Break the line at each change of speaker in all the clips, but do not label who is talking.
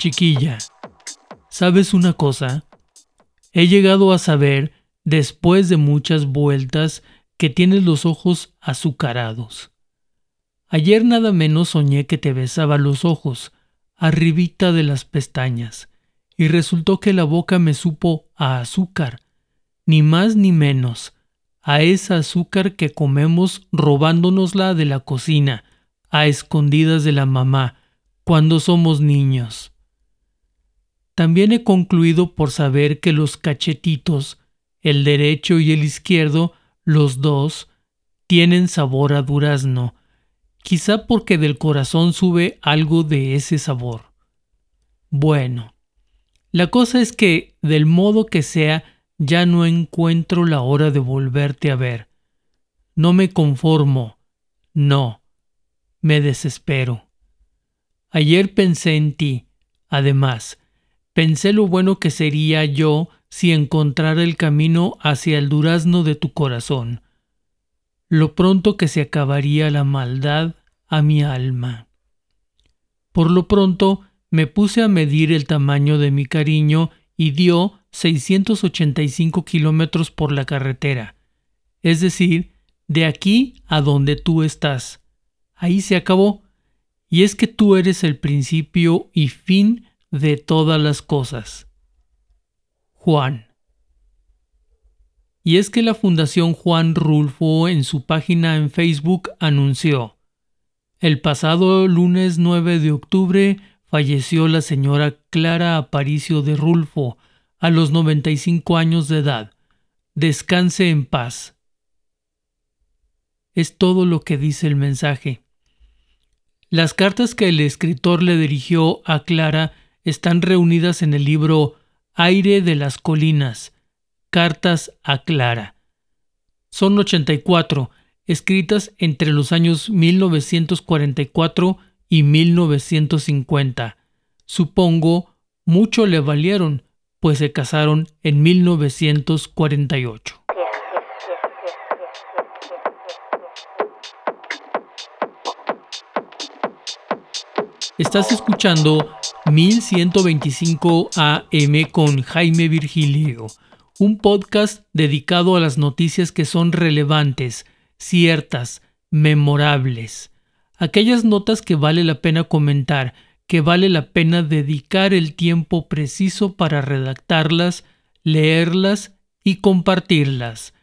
Chiquilla, ¿sabes una cosa? He llegado a saber, después de muchas vueltas, que tienes los ojos azucarados. Ayer nada menos soñé que te besaba los ojos, arribita de las pestañas, y resultó que la boca me supo a azúcar, ni más ni menos, a esa azúcar que comemos robándonosla de la cocina, a escondidas de la mamá, cuando somos niños. También he concluido por saber que los cachetitos, el derecho y el izquierdo, los dos, tienen sabor a durazno, quizá porque del corazón sube algo de ese sabor. Bueno, la cosa es que, del modo que sea, ya no encuentro la hora de volverte a ver. No me conformo, no, me desespero. Ayer pensé en ti, además, pensé lo bueno que sería yo si encontrara el camino hacia el durazno de tu corazón, lo pronto que se acabaría la maldad a mi alma. Por lo pronto me puse a medir el tamaño de mi cariño y dio 685 kilómetros por la carretera, es decir, de aquí a donde tú estás. Ahí se acabó. Y es que tú eres el principio y fin de todas las cosas. Juan. Y es que la Fundación Juan Rulfo en su página en Facebook anunció, el pasado lunes 9 de octubre falleció la señora Clara Aparicio de Rulfo a los 95 años de edad. Descanse en paz. Es todo lo que dice el mensaje. Las cartas que el escritor le dirigió a Clara están reunidas en el libro Aire de las Colinas, Cartas a Clara. Son 84, escritas entre los años 1944 y 1950. Supongo mucho le valieron, pues se casaron en 1948. Estás escuchando 1125 AM con Jaime Virgilio, un podcast dedicado a las noticias que son relevantes, ciertas, memorables, aquellas notas que vale la pena comentar, que vale la pena dedicar el tiempo preciso para redactarlas, leerlas y compartirlas.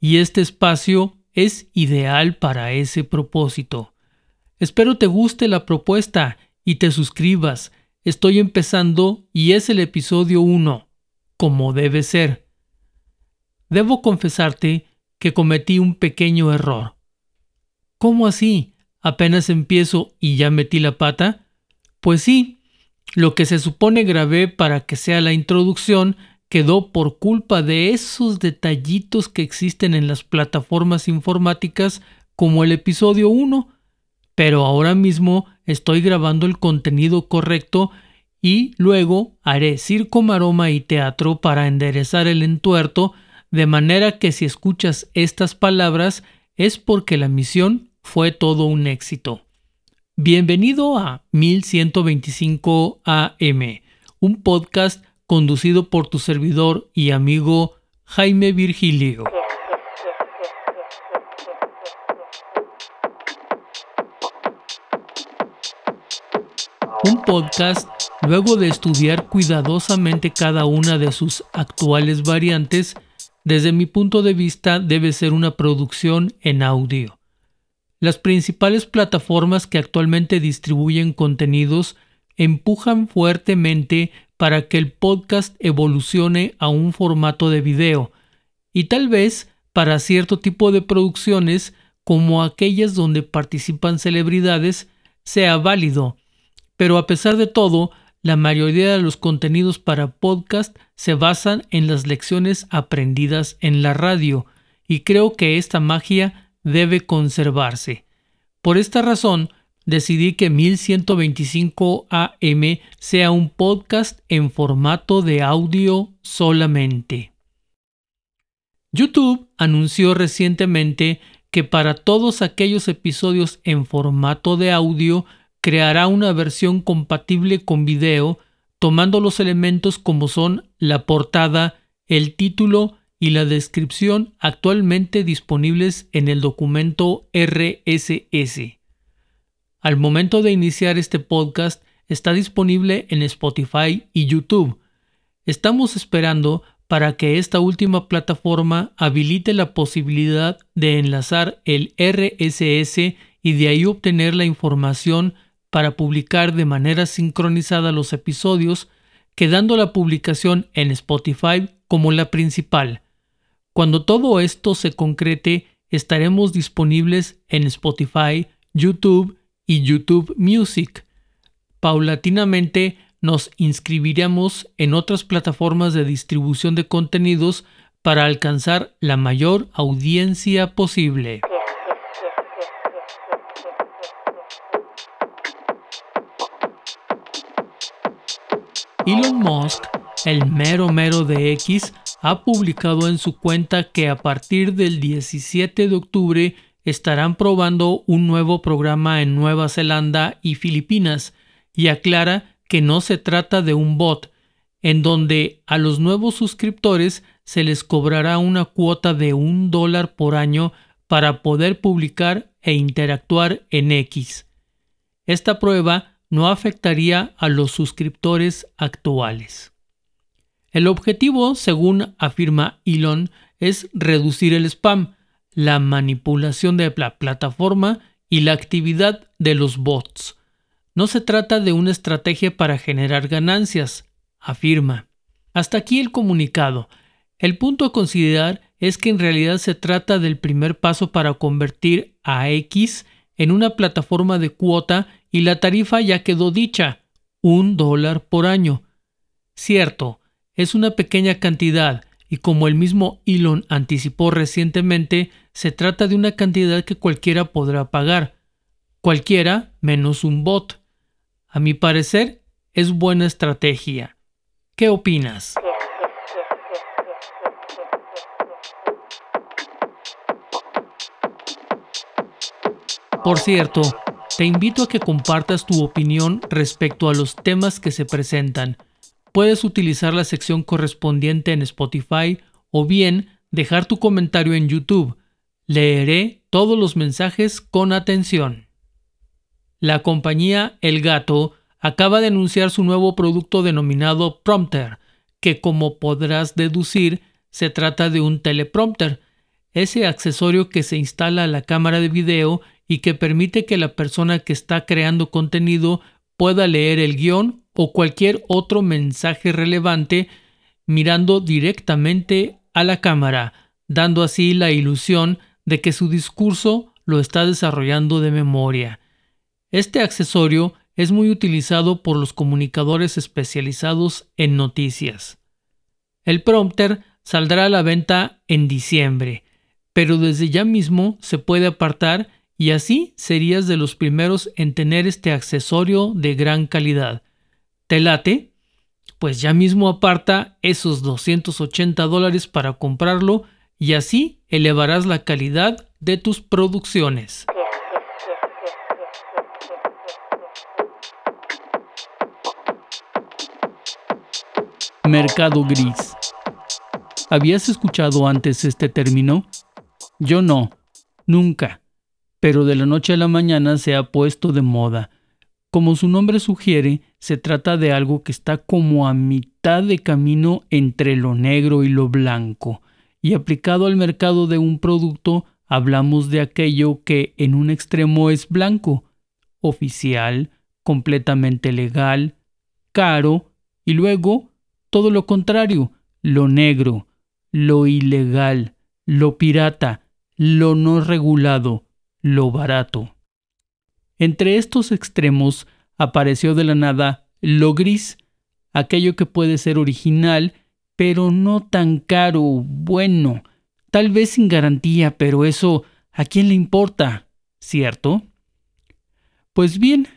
Y este espacio es ideal para ese propósito. Espero te guste la propuesta y te suscribas. Estoy empezando y es el episodio 1, como debe ser. Debo confesarte que cometí un pequeño error. ¿Cómo así? ¿Apenas empiezo y ya metí la pata? Pues sí, lo que se supone grabé para que sea la introducción quedó por culpa de esos detallitos que existen en las plataformas informáticas como el episodio 1, pero ahora mismo estoy grabando el contenido correcto y luego haré circo, maroma y teatro para enderezar el entuerto, de manera que si escuchas estas palabras es porque la misión fue todo un éxito. Bienvenido a 1125 AM, un podcast conducido por tu servidor y amigo Jaime Virgilio. Un podcast, luego de estudiar cuidadosamente cada una de sus actuales variantes, desde mi punto de vista debe ser una producción en audio. Las principales plataformas que actualmente distribuyen contenidos empujan fuertemente para que el podcast evolucione a un formato de video y tal vez para cierto tipo de producciones como aquellas donde participan celebridades sea válido pero a pesar de todo, la mayoría de los contenidos para podcast se basan en las lecciones aprendidas en la radio y creo que esta magia debe conservarse. Por esta razón, decidí que 1125 AM sea un podcast en formato de audio solamente. YouTube anunció recientemente que para todos aquellos episodios en formato de audio creará una versión compatible con video tomando los elementos como son la portada, el título y la descripción actualmente disponibles en el documento RSS. Al momento de iniciar este podcast está disponible en Spotify y YouTube. Estamos esperando para que esta última plataforma habilite la posibilidad de enlazar el RSS y de ahí obtener la información para publicar de manera sincronizada los episodios, quedando la publicación en Spotify como la principal. Cuando todo esto se concrete, estaremos disponibles en Spotify, YouTube y YouTube Music. Paulatinamente nos inscribiremos en otras plataformas de distribución de contenidos para alcanzar la mayor audiencia posible. Elon Musk, el mero mero de X, ha publicado en su cuenta que a partir del 17 de octubre estarán probando un nuevo programa en Nueva Zelanda y Filipinas y aclara que no se trata de un bot, en donde a los nuevos suscriptores se les cobrará una cuota de un dólar por año para poder publicar e interactuar en X. Esta prueba no afectaría a los suscriptores actuales. El objetivo, según afirma Elon, es reducir el spam, la manipulación de la plataforma y la actividad de los bots. No se trata de una estrategia para generar ganancias, afirma. Hasta aquí el comunicado. El punto a considerar es que en realidad se trata del primer paso para convertir a X en una plataforma de cuota y la tarifa ya quedó dicha, un dólar por año. Cierto, es una pequeña cantidad y como el mismo Elon anticipó recientemente, se trata de una cantidad que cualquiera podrá pagar. Cualquiera menos un bot. A mi parecer, es buena estrategia. ¿Qué opinas? Por cierto, te invito a que compartas tu opinión respecto a los temas que se presentan. Puedes utilizar la sección correspondiente en Spotify o bien dejar tu comentario en YouTube. Leeré todos los mensajes con atención. La compañía El Gato acaba de anunciar su nuevo producto denominado Prompter, que como podrás deducir se trata de un teleprompter, ese accesorio que se instala a la cámara de video y que permite que la persona que está creando contenido pueda leer el guion o cualquier otro mensaje relevante mirando directamente a la cámara, dando así la ilusión de que su discurso lo está desarrollando de memoria. Este accesorio es muy utilizado por los comunicadores especializados en noticias. El prompter saldrá a la venta en diciembre, pero desde ya mismo se puede apartar y así serías de los primeros en tener este accesorio de gran calidad. ¿Te late? Pues ya mismo aparta esos 280 dólares para comprarlo y así elevarás la calidad de tus producciones. Mercado gris. ¿Habías escuchado antes este término? Yo no, nunca pero de la noche a la mañana se ha puesto de moda. Como su nombre sugiere, se trata de algo que está como a mitad de camino entre lo negro y lo blanco, y aplicado al mercado de un producto hablamos de aquello que en un extremo es blanco, oficial, completamente legal, caro, y luego todo lo contrario, lo negro, lo ilegal, lo pirata, lo no regulado, lo barato. Entre estos extremos apareció de la nada lo gris, aquello que puede ser original, pero no tan caro, bueno, tal vez sin garantía, pero eso ¿a quién le importa? ¿Cierto? Pues bien,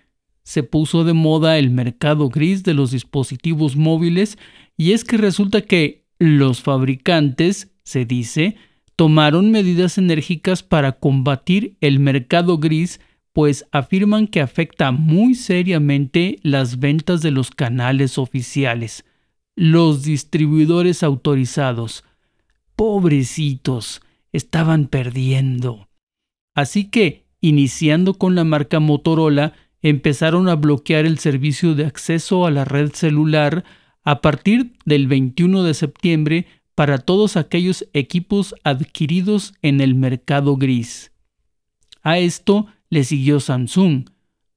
se puso de moda el mercado gris de los dispositivos móviles y es que resulta que los fabricantes, se dice, tomaron medidas enérgicas para combatir el mercado gris pues afirman que afecta muy seriamente las ventas de los canales oficiales, los distribuidores autorizados. Pobrecitos, estaban perdiendo. Así que, iniciando con la marca Motorola, empezaron a bloquear el servicio de acceso a la red celular a partir del 21 de septiembre para todos aquellos equipos adquiridos en el mercado gris. A esto le siguió Samsung,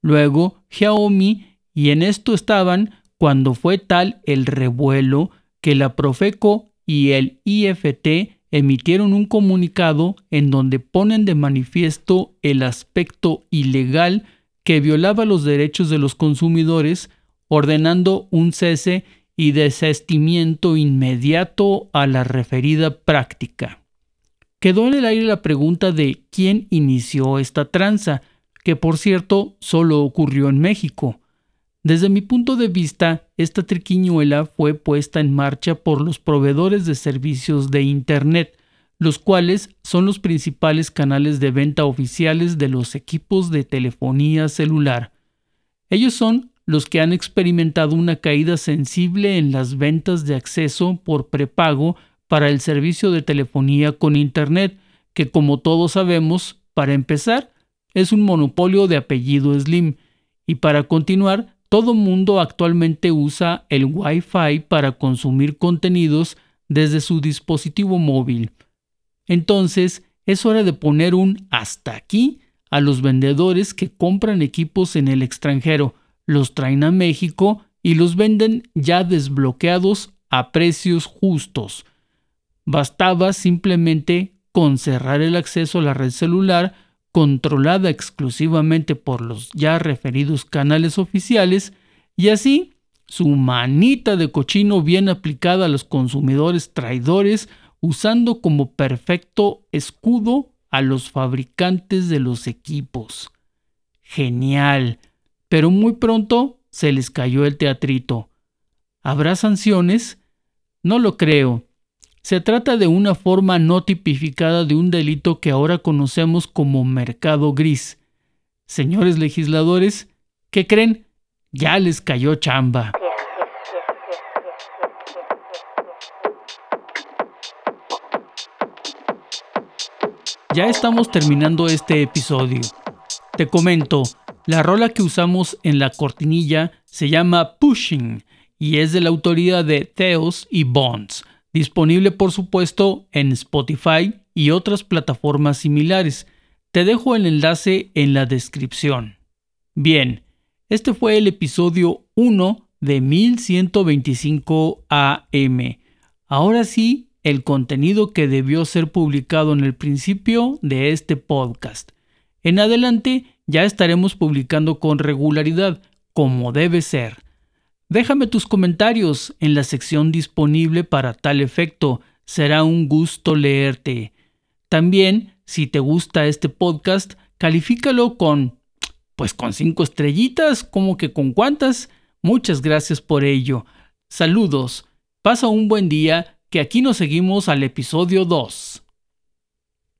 luego Xiaomi y en esto estaban cuando fue tal el revuelo que la Profeco y el IFT emitieron un comunicado en donde ponen de manifiesto el aspecto ilegal que violaba los derechos de los consumidores, ordenando un cese y desestimiento inmediato a la referida práctica. Quedó en el aire la pregunta de quién inició esta tranza, que por cierto solo ocurrió en México. Desde mi punto de vista, esta triquiñuela fue puesta en marcha por los proveedores de servicios de Internet, los cuales son los principales canales de venta oficiales de los equipos de telefonía celular. Ellos son los que han experimentado una caída sensible en las ventas de acceso por prepago para el servicio de telefonía con Internet, que como todos sabemos, para empezar, es un monopolio de apellido Slim, y para continuar, todo mundo actualmente usa el Wi-Fi para consumir contenidos desde su dispositivo móvil. Entonces, es hora de poner un hasta aquí a los vendedores que compran equipos en el extranjero, los traen a México y los venden ya desbloqueados a precios justos. Bastaba simplemente con cerrar el acceso a la red celular controlada exclusivamente por los ya referidos canales oficiales y así su manita de cochino bien aplicada a los consumidores traidores usando como perfecto escudo a los fabricantes de los equipos. Genial, pero muy pronto se les cayó el teatrito. ¿Habrá sanciones? No lo creo. Se trata de una forma no tipificada de un delito que ahora conocemos como mercado gris. Señores legisladores, ¿qué creen? Ya les cayó chamba. Ya estamos terminando este episodio. Te comento, la rola que usamos en la cortinilla se llama Pushing y es de la autoría de Theos y Bonds, disponible por supuesto en Spotify y otras plataformas similares. Te dejo el enlace en la descripción. Bien, este fue el episodio 1 de 1125 AM. Ahora sí, el contenido que debió ser publicado en el principio de este podcast. En adelante ya estaremos publicando con regularidad, como debe ser. Déjame tus comentarios en la sección disponible para tal efecto. Será un gusto leerte. También, si te gusta este podcast, califícalo con, pues con cinco estrellitas, como que con cuántas. Muchas gracias por ello. Saludos. Pasa un buen día que aquí nos seguimos al episodio 2.